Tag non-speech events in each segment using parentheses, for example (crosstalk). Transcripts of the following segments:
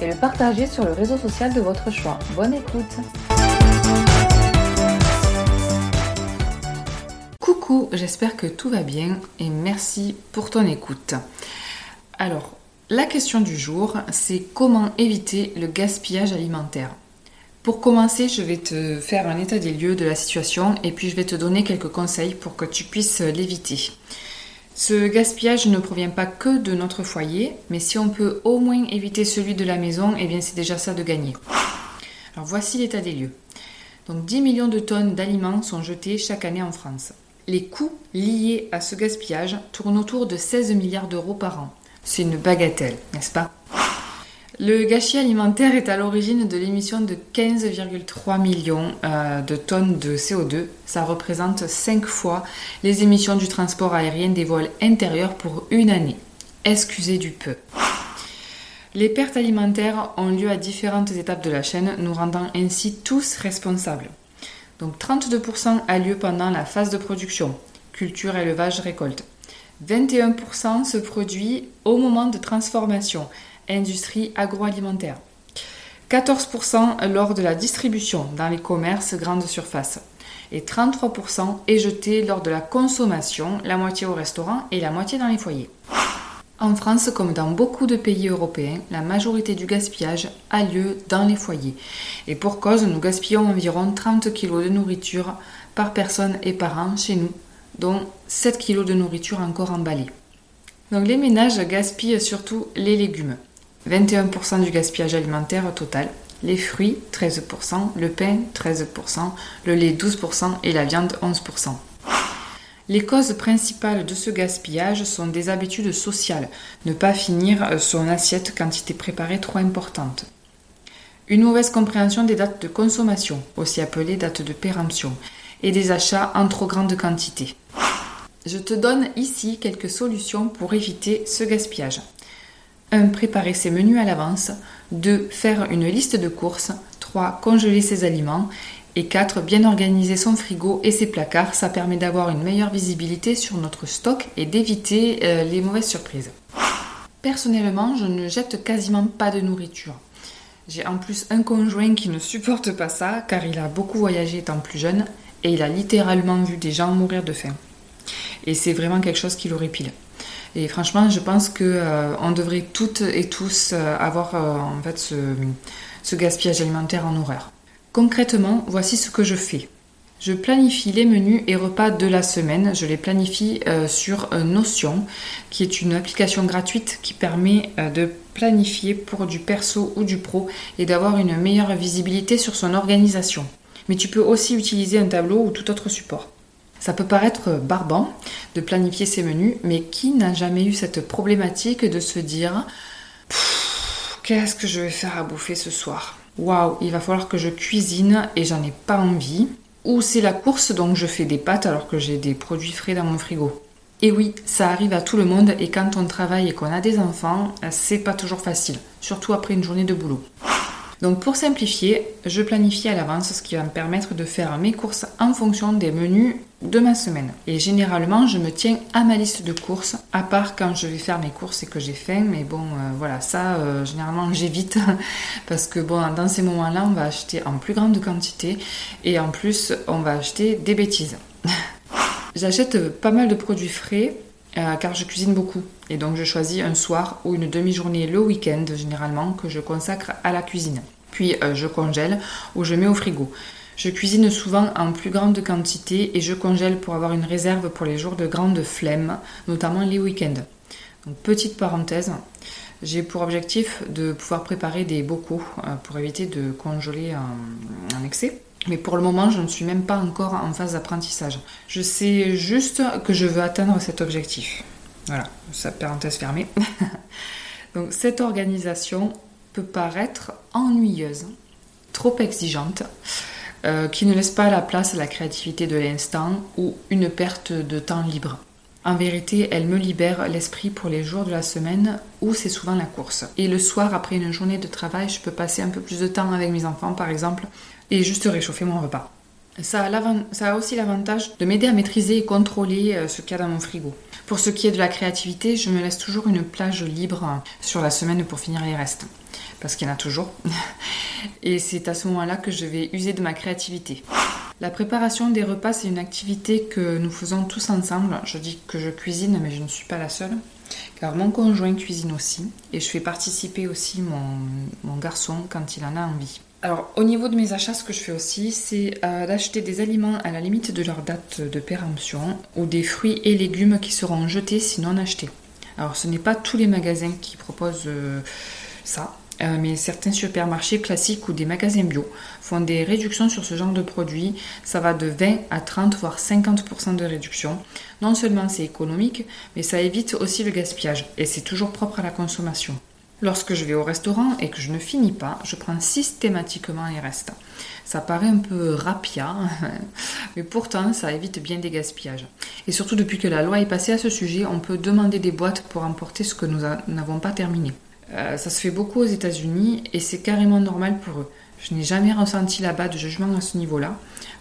et le partager sur le réseau social de votre choix. Bonne écoute Coucou, j'espère que tout va bien et merci pour ton écoute. Alors, la question du jour, c'est comment éviter le gaspillage alimentaire? Pour commencer, je vais te faire un état des lieux de la situation et puis je vais te donner quelques conseils pour que tu puisses l'éviter. Ce gaspillage ne provient pas que de notre foyer, mais si on peut au moins éviter celui de la maison, eh bien c'est déjà ça de gagner. Alors voici l'état des lieux. Donc 10 millions de tonnes d'aliments sont jetés chaque année en France. Les coûts liés à ce gaspillage tournent autour de 16 milliards d'euros par an. C'est une bagatelle, n'est-ce pas? Le gâchis alimentaire est à l'origine de l'émission de 15,3 millions euh, de tonnes de CO2. Ça représente 5 fois les émissions du transport aérien des vols intérieurs pour une année. Excusez du peu. Les pertes alimentaires ont lieu à différentes étapes de la chaîne, nous rendant ainsi tous responsables. Donc 32% a lieu pendant la phase de production, culture, élevage, récolte. 21% se produit au moment de transformation, industrie agroalimentaire. 14% lors de la distribution dans les commerces grande surface. Et 33% est jeté lors de la consommation, la moitié au restaurant et la moitié dans les foyers. En France, comme dans beaucoup de pays européens, la majorité du gaspillage a lieu dans les foyers. Et pour cause, nous gaspillons environ 30 kg de nourriture par personne et par an chez nous, dont 7 kg de nourriture encore emballée. Donc les ménages gaspillent surtout les légumes. 21% du gaspillage alimentaire total, les fruits 13%, le pain 13%, le lait 12% et la viande 11%. Les causes principales de ce gaspillage sont des habitudes sociales, ne pas finir son assiette quantité préparée trop importante. Une mauvaise compréhension des dates de consommation, aussi appelées dates de péremption, et des achats en trop grande quantité. Je te donne ici quelques solutions pour éviter ce gaspillage. 1. Préparer ses menus à l'avance. 2. Faire une liste de courses. 3. Congeler ses aliments. Et 4. Bien organiser son frigo et ses placards. Ça permet d'avoir une meilleure visibilité sur notre stock et d'éviter euh, les mauvaises surprises. Personnellement, je ne jette quasiment pas de nourriture. J'ai en plus un conjoint qui ne supporte pas ça car il a beaucoup voyagé étant plus jeune et il a littéralement vu des gens mourir de faim. Et c'est vraiment quelque chose qui l'horripile. Et franchement, je pense qu'on euh, devrait toutes et tous euh, avoir euh, en fait ce, gaspillage alimentaire en horreur. Concrètement, voici ce que je fais. Je planifie les menus et repas de la semaine. Je les planifie sur Notion, qui est une application gratuite qui permet de planifier pour du perso ou du pro et d'avoir une meilleure visibilité sur son organisation. Mais tu peux aussi utiliser un tableau ou tout autre support. Ça peut paraître barbant de planifier ses menus, mais qui n'a jamais eu cette problématique de se dire qu'est-ce que je vais faire à bouffer ce soir? Waouh, il va falloir que je cuisine et j'en ai pas envie. Ou c'est la course donc je fais des pâtes alors que j'ai des produits frais dans mon frigo. Et oui, ça arrive à tout le monde et quand on travaille et qu'on a des enfants, c'est pas toujours facile, surtout après une journée de boulot. Donc pour simplifier, je planifie à l'avance ce qui va me permettre de faire mes courses en fonction des menus de ma semaine. Et généralement, je me tiens à ma liste de courses, à part quand je vais faire mes courses et que j'ai faim. Mais bon, euh, voilà, ça, euh, généralement, (laughs) j'évite parce que bon, dans ces moments-là, on va acheter en plus grande quantité et en plus, on va acheter des bêtises. (laughs) J'achète pas mal de produits frais euh, car je cuisine beaucoup. Et donc je choisis un soir ou une demi-journée le week-end généralement que je consacre à la cuisine. Puis je congèle ou je mets au frigo. Je cuisine souvent en plus grande quantité et je congèle pour avoir une réserve pour les jours de grande flemme, notamment les week-ends. Donc petite parenthèse, j'ai pour objectif de pouvoir préparer des bocaux euh, pour éviter de congeler en excès. Mais pour le moment, je ne suis même pas encore en phase d'apprentissage. Je sais juste que je veux atteindre cet objectif. Voilà, sa parenthèse fermée. (laughs) Donc cette organisation peut paraître ennuyeuse, trop exigeante, euh, qui ne laisse pas la place à la créativité de l'instant ou une perte de temps libre. En vérité, elle me libère l'esprit pour les jours de la semaine où c'est souvent la course. Et le soir, après une journée de travail, je peux passer un peu plus de temps avec mes enfants, par exemple, et juste réchauffer mon repas. Ça a, aussi l'avantage de m'aider à maîtriser et contrôler euh, ce qu'il y a dans mon frigo. Pour ce qui est de la créativité, je me laisse toujours une plage libre sur la semaine pour finir les restes. Parce qu'il y en a toujours. (laughs) Et c'est à ce moment-là que je vais user de ma créativité. La préparation des repas, c'est une activité que nous faisons tous ensemble. Je dis que je cuisine, mais je ne suis pas la seule. Car mon conjoint cuisine aussi. Et je fais participer aussi mon, garçon quand il en a envie. Alors, au niveau de mes achats, ce que je fais aussi, c'est euh, d'acheter des aliments à la limite de leur date de péremption ou des fruits et légumes qui seront jetés si non achetés. Alors, ce n'est pas tous les magasins qui proposent euh, ça. Euh, mais certains supermarchés classiques ou des magasins bio font des réductions sur ce genre de produits. Ça va de 20 à 30 voire 50% de réduction. Non seulement c'est économique, mais ça évite aussi le gaspillage et c'est toujours propre à la consommation. Lorsque je vais au restaurant et que je ne finis pas, je prends systématiquement les restes. Ça paraît un peu rapia, (laughs) mais pourtant ça évite bien des gaspillages. Et surtout depuis que la loi est passée à ce sujet, on peut demander des boîtes pour emporter ce que nous n'avons pas terminé. Euh, ça se fait beaucoup aux États-Unis et c'est carrément normal pour eux. Je n'ai jamais ressenti là-bas de jugement à ce niveau-là,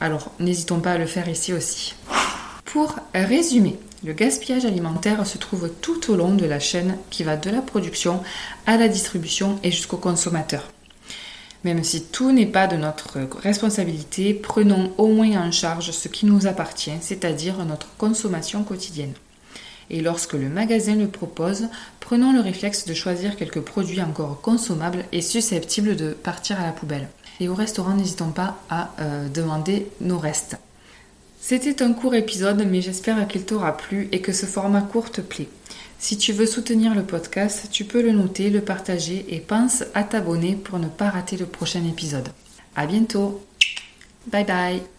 alors n'hésitons pas à le faire ici aussi. Pour résumer, le gaspillage alimentaire se trouve tout au long de la chaîne qui va de la production à la distribution et jusqu'au consommateur. Même si tout n'est pas de notre responsabilité, prenons au moins en charge ce qui nous appartient, c'est-à-dire notre consommation quotidienne. Et lorsque le magasin le propose, prenons le réflexe de choisir quelques produits encore consommables et susceptibles de partir à la poubelle. Et au restaurant, n'hésitons pas à euh, demander nos restes. C'était un court épisode, mais j'espère qu'il t'aura plu et que ce format court te plaît. Si tu veux soutenir le podcast, tu peux le noter, le partager et pense à t'abonner pour ne pas rater le prochain épisode. À bientôt. Bye bye.